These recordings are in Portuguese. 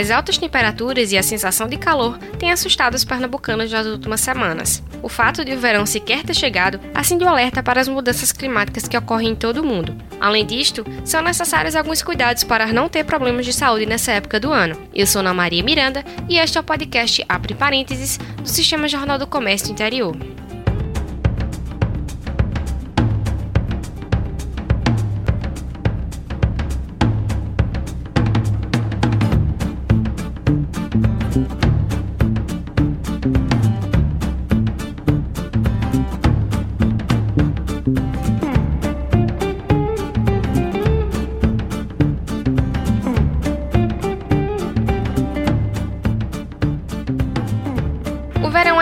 As altas temperaturas e a sensação de calor têm assustado os pernambucanos nas últimas semanas. O fato de o verão sequer ter chegado acende o alerta para as mudanças climáticas que ocorrem em todo o mundo. Além disto, são necessários alguns cuidados para não ter problemas de saúde nessa época do ano. Eu sou Ana Maria Miranda e este é o podcast Abre Parênteses do Sistema Jornal do Comércio Interior.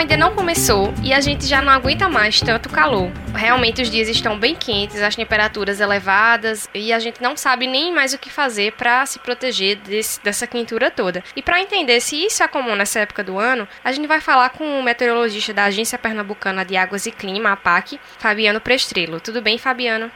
Ainda não começou e a gente já não aguenta mais tanto calor. Realmente os dias estão bem quentes, as temperaturas elevadas e a gente não sabe nem mais o que fazer para se proteger desse, dessa quentura toda. E para entender se isso é comum nessa época do ano, a gente vai falar com o meteorologista da Agência Pernambucana de Águas e Clima, APAC, Fabiano Prestrelo. Tudo bem, Fabiano?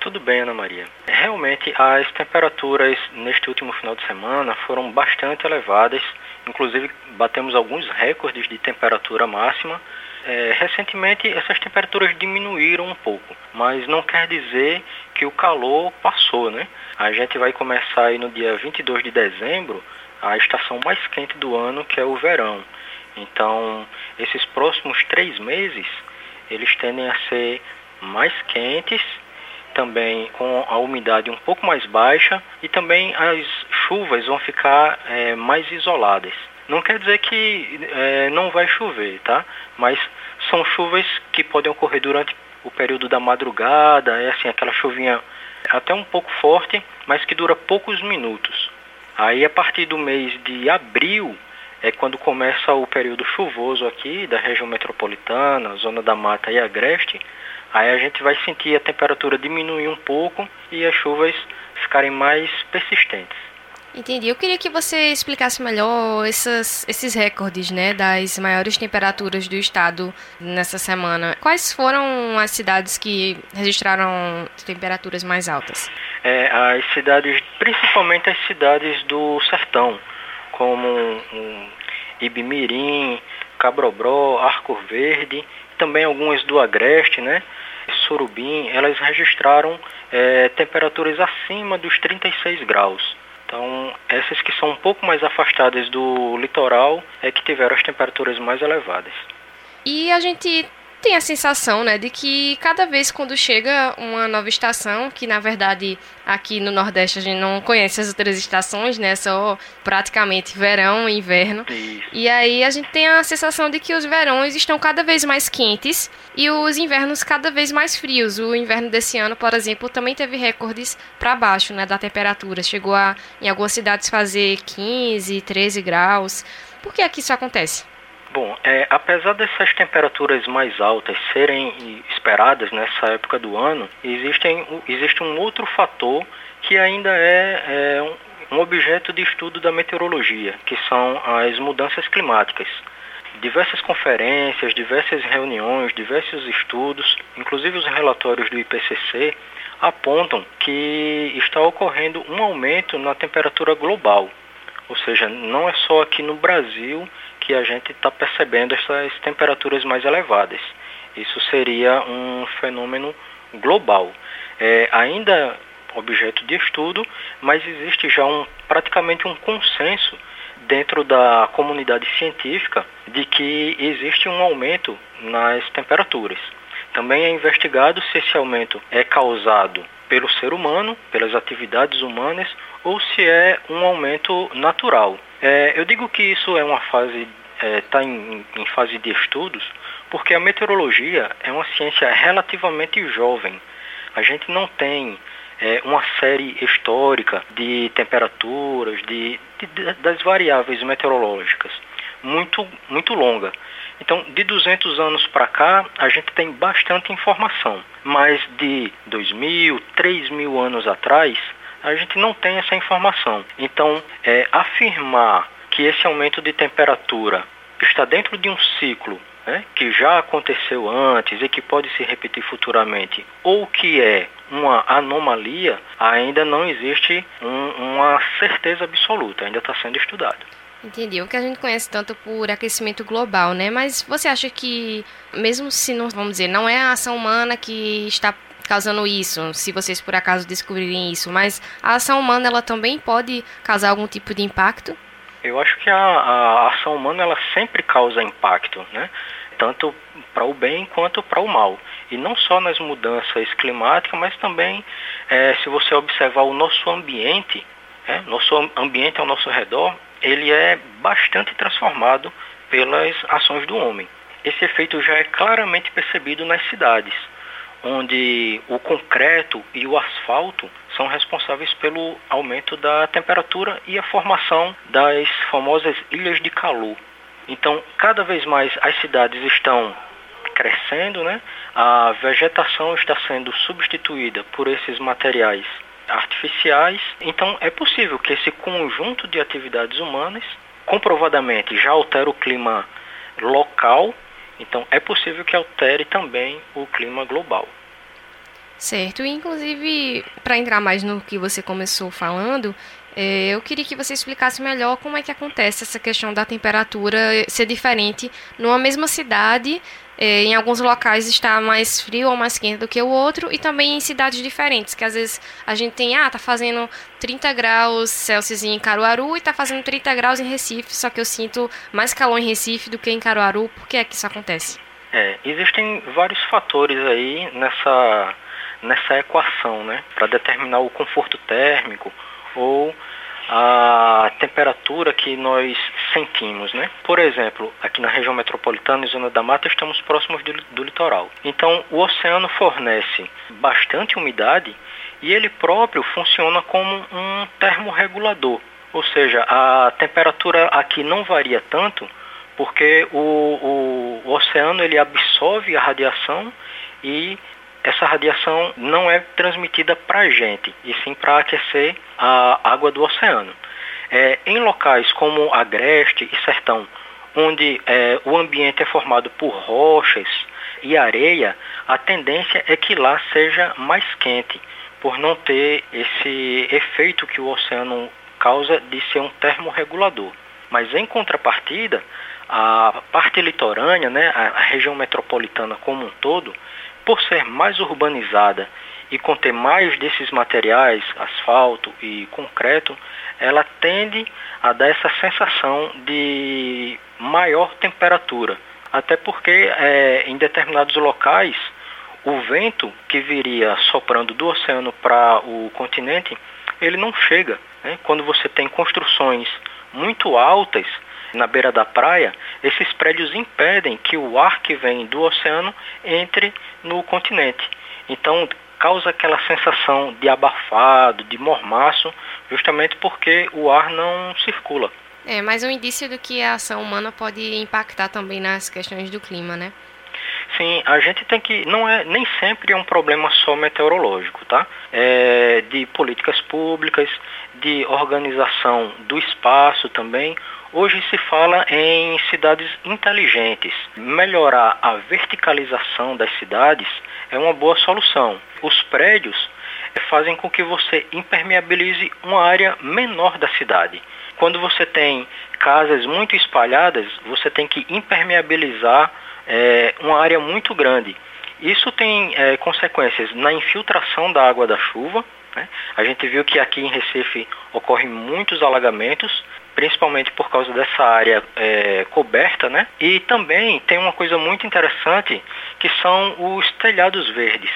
Tudo bem, Ana Maria. Realmente, as temperaturas neste último final de semana foram bastante elevadas Inclusive, batemos alguns recordes de temperatura máxima. É, recentemente, essas temperaturas diminuíram um pouco, mas não quer dizer que o calor passou, né? A gente vai começar aí no dia 22 de dezembro a estação mais quente do ano, que é o verão. Então, esses próximos três meses, eles tendem a ser mais quentes também com a umidade um pouco mais baixa e também as chuvas vão ficar é, mais isoladas. Não quer dizer que é, não vai chover, tá? Mas são chuvas que podem ocorrer durante o período da madrugada, é assim, aquela chuvinha até um pouco forte, mas que dura poucos minutos. Aí a partir do mês de abril é quando começa o período chuvoso aqui da região metropolitana, zona da mata e agreste, Aí a gente vai sentir a temperatura diminuir um pouco e as chuvas ficarem mais persistentes. Entendi. Eu queria que você explicasse melhor essas, esses recordes né, das maiores temperaturas do estado nessa semana. Quais foram as cidades que registraram temperaturas mais altas? É, as cidades, principalmente as cidades do sertão, como um, Ibimirim, Cabrobró, Arco Verde, também algumas do Agreste, né? Surubim, elas registraram é, temperaturas acima dos 36 graus. Então, essas que são um pouco mais afastadas do litoral é que tiveram as temperaturas mais elevadas. E a gente tem a sensação, né, de que cada vez quando chega uma nova estação, que na verdade aqui no Nordeste a gente não conhece as outras estações, né, só praticamente verão e inverno. E aí a gente tem a sensação de que os verões estão cada vez mais quentes e os invernos cada vez mais frios. O inverno desse ano, por exemplo, também teve recordes para baixo, né, da temperatura. Chegou a em algumas cidades fazer 15, 13 graus. Por que aqui isso acontece? Bom, é, apesar dessas temperaturas mais altas serem esperadas nessa época do ano, existem, existe um outro fator que ainda é, é um, um objeto de estudo da meteorologia, que são as mudanças climáticas. Diversas conferências, diversas reuniões, diversos estudos, inclusive os relatórios do IPCC, apontam que está ocorrendo um aumento na temperatura global. Ou seja, não é só aqui no Brasil que a gente está percebendo essas temperaturas mais elevadas. Isso seria um fenômeno global. É, ainda objeto de estudo, mas existe já um, praticamente um consenso dentro da comunidade científica de que existe um aumento nas temperaturas. Também é investigado se esse aumento é causado pelo ser humano, pelas atividades humanas, ou se é um aumento natural. É, eu digo que isso é uma fase está é, em, em fase de estudos, porque a meteorologia é uma ciência relativamente jovem. A gente não tem é, uma série histórica de temperaturas, de, de, das variáveis meteorológicas, muito, muito longa. Então, de 200 anos para cá, a gente tem bastante informação, mas de 2.000, 3.000 anos atrás, a gente não tem essa informação. Então, é, afirmar que esse aumento de temperatura está dentro de um ciclo né, que já aconteceu antes e que pode se repetir futuramente, ou que é uma anomalia, ainda não existe um, uma certeza absoluta, ainda está sendo estudado. Entendi. O que a gente conhece tanto por aquecimento global, né? Mas você acha que, mesmo se não, vamos dizer, não é a ação humana que está causando isso, se vocês por acaso descobrirem isso, mas a ação humana ela também pode causar algum tipo de impacto? Eu acho que a, a ação humana ela sempre causa impacto, né? Tanto para o bem quanto para o mal. E não só nas mudanças climáticas, mas também é, se você observar o nosso ambiente, é, nosso ambiente ao nosso redor, ele é bastante transformado pelas ações do homem. Esse efeito já é claramente percebido nas cidades onde o concreto e o asfalto são responsáveis pelo aumento da temperatura e a formação das famosas ilhas de calor. Então, cada vez mais as cidades estão crescendo, né? A vegetação está sendo substituída por esses materiais artificiais. Então, é possível que esse conjunto de atividades humanas comprovadamente já altera o clima local então, é possível que altere também o clima global. Certo, inclusive, para entrar mais no que você começou falando, é, eu queria que você explicasse melhor como é que acontece essa questão da temperatura ser diferente numa mesma cidade é, em alguns locais está mais frio ou mais quente do que o outro, e também em cidades diferentes, que às vezes a gente tem, ah, tá fazendo 30 graus Celsius em Caruaru e tá fazendo 30 graus em Recife, só que eu sinto mais calor em Recife do que em Caruaru. Por que é que isso acontece? É, existem vários fatores aí nessa, nessa equação, né, para determinar o conforto térmico ou a temperatura que nós sentimos, né? Por exemplo, aqui na região metropolitana e zona da mata estamos próximos do, do litoral. Então, o oceano fornece bastante umidade e ele próprio funciona como um termorregulador, ou seja, a temperatura aqui não varia tanto porque o, o, o oceano ele absorve a radiação e essa radiação não é transmitida para a gente, e sim para aquecer a água do oceano. É, em locais como agreste e sertão, onde é, o ambiente é formado por rochas e areia, a tendência é que lá seja mais quente, por não ter esse efeito que o oceano causa de ser um termorregulador. Mas em contrapartida, a parte litorânea, né, a região metropolitana como um todo, por ser mais urbanizada e conter mais desses materiais, asfalto e concreto, ela tende a dar essa sensação de maior temperatura. Até porque é, em determinados locais o vento que viria soprando do oceano para o continente, ele não chega. Né? Quando você tem construções muito altas, na beira da praia, esses prédios impedem que o ar que vem do oceano entre no continente. Então, causa aquela sensação de abafado, de mormaço, justamente porque o ar não circula. É, mas um indício do que a ação humana pode impactar também nas questões do clima, né? Sim, a gente tem que. Não é, nem sempre é um problema só meteorológico, tá? É de políticas públicas, de organização do espaço também. Hoje se fala em cidades inteligentes. Melhorar a verticalização das cidades é uma boa solução. Os prédios fazem com que você impermeabilize uma área menor da cidade. Quando você tem casas muito espalhadas, você tem que impermeabilizar é, uma área muito grande. Isso tem é, consequências na infiltração da água da chuva. Né? A gente viu que aqui em Recife ocorrem muitos alagamentos principalmente por causa dessa área é, coberta, né? E também tem uma coisa muito interessante que são os telhados verdes.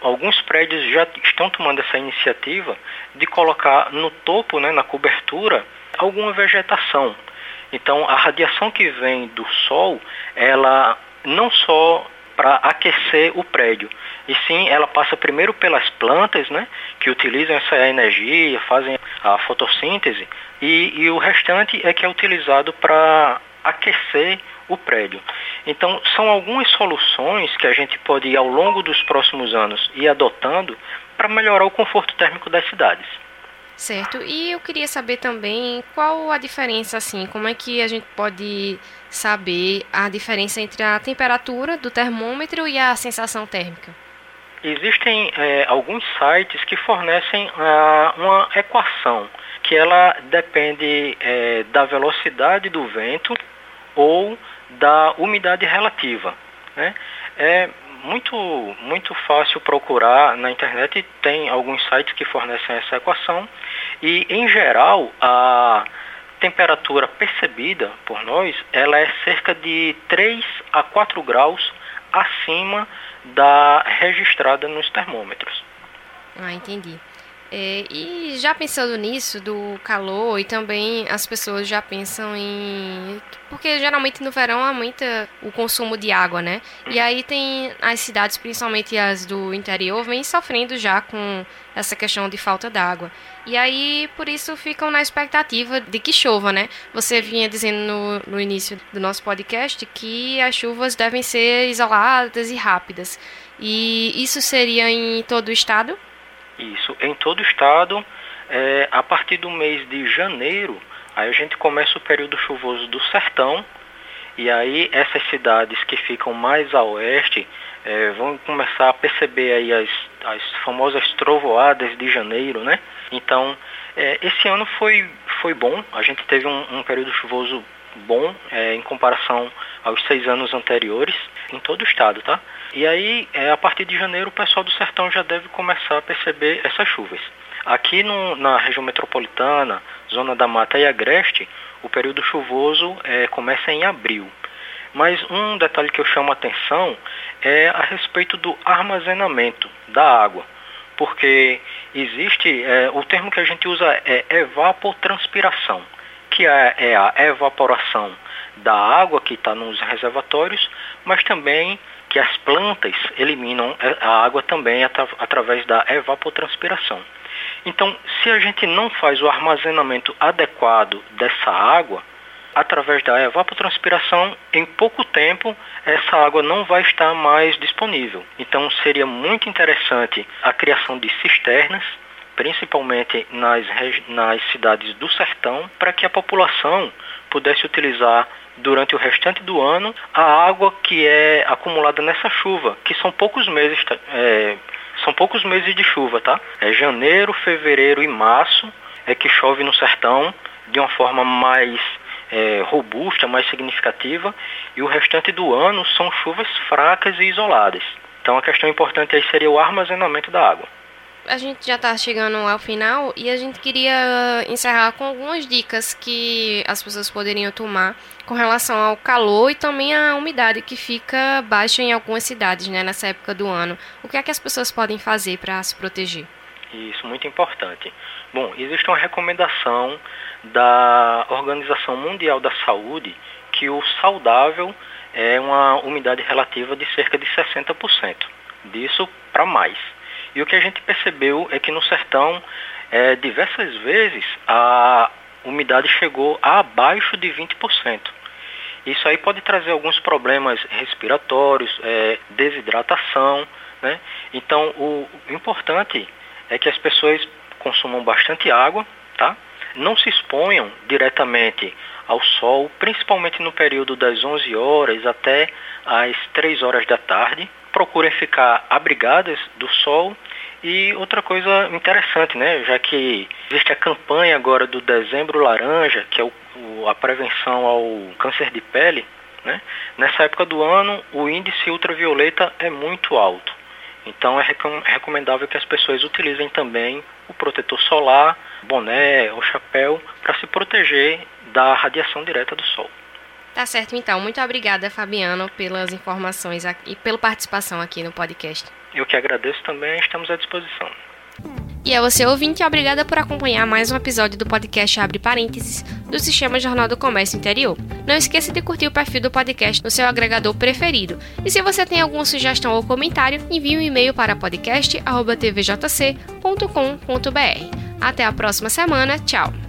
Alguns prédios já estão tomando essa iniciativa de colocar no topo, né, na cobertura, alguma vegetação. Então, a radiação que vem do sol, ela não só para aquecer o prédio, e sim ela passa primeiro pelas plantas, né, que utilizam essa energia, fazem a fotossíntese, e, e o restante é que é utilizado para aquecer o prédio. Então, são algumas soluções que a gente pode, ao longo dos próximos anos, ir adotando para melhorar o conforto térmico das cidades. Certo. E eu queria saber também qual a diferença, assim, como é que a gente pode saber a diferença entre a temperatura do termômetro e a sensação térmica? Existem é, alguns sites que fornecem ah, uma equação que ela depende é, da velocidade do vento ou da umidade relativa. Né? É muito, muito fácil procurar na internet, tem alguns sites que fornecem essa equação e, em geral, a temperatura percebida por nós, ela é cerca de 3 a 4 graus acima da registrada nos termômetros. Ah, entendi. É, e já pensando nisso, do calor, e também as pessoas já pensam em. Porque geralmente no verão aumenta o consumo de água, né? E aí tem as cidades, principalmente as do interior, vêm sofrendo já com essa questão de falta d'água. E aí, por isso, ficam na expectativa de que chova, né? Você vinha dizendo no, no início do nosso podcast que as chuvas devem ser isoladas e rápidas. E isso seria em todo o estado? Isso, em todo o estado, é, a partir do mês de janeiro, aí a gente começa o período chuvoso do sertão, e aí essas cidades que ficam mais a oeste é, vão começar a perceber aí as, as famosas trovoadas de janeiro, né? Então, é, esse ano foi, foi bom, a gente teve um, um período chuvoso bom é, em comparação aos seis anos anteriores em todo o estado, tá? E aí, é, a partir de janeiro, o pessoal do sertão já deve começar a perceber essas chuvas. Aqui no, na região metropolitana, zona da mata e agreste, o período chuvoso é, começa em abril. Mas um detalhe que eu chamo a atenção é a respeito do armazenamento da água. Porque existe, é, o termo que a gente usa é evapotranspiração, que é, é a evaporação da água que está nos reservatórios, mas também que as plantas eliminam a água também através da evapotranspiração. Então, se a gente não faz o armazenamento adequado dessa água, através da evapotranspiração, em pouco tempo essa água não vai estar mais disponível. Então, seria muito interessante a criação de cisternas, principalmente nas, nas cidades do sertão, para que a população pudesse utilizar durante o restante do ano a água que é acumulada nessa chuva, que são poucos meses, tá? é, são poucos meses de chuva, tá? É janeiro, fevereiro e março é que chove no sertão de uma forma mais é, robusta, mais significativa, e o restante do ano são chuvas fracas e isoladas. Então a questão importante aí seria o armazenamento da água a gente já está chegando ao final e a gente queria encerrar com algumas dicas que as pessoas poderiam tomar com relação ao calor e também à umidade que fica baixa em algumas cidades né, nessa época do ano. O que é que as pessoas podem fazer para se proteger? Isso, muito importante. Bom, existe uma recomendação da Organização Mundial da Saúde que o saudável é uma umidade relativa de cerca de 60%. Disso para mais. E o que a gente percebeu é que no sertão, é, diversas vezes, a umidade chegou a abaixo de 20%. Isso aí pode trazer alguns problemas respiratórios, é, desidratação. Né? Então, o importante é que as pessoas consumam bastante água, tá? não se exponham diretamente ao sol, principalmente no período das 11 horas até às 3 horas da tarde, procurem ficar abrigadas do sol. E outra coisa interessante, né, já que existe a campanha agora do Dezembro Laranja, que é o, o, a prevenção ao câncer de pele, né, nessa época do ano o índice ultravioleta é muito alto. Então é recomendável que as pessoas utilizem também o protetor solar, boné ou chapéu para se proteger da radiação direta do sol. Tá certo, então. Muito obrigada, Fabiano, pelas informações e pela participação aqui no podcast. Eu que agradeço também, estamos à disposição. E a você, ouvinte, obrigada por acompanhar mais um episódio do podcast Abre Parênteses do Sistema Jornal do Comércio Interior. Não esqueça de curtir o perfil do podcast no seu agregador preferido. E se você tem alguma sugestão ou comentário, envie um e-mail para podcast.tvjc.com.br. Até a próxima semana. Tchau!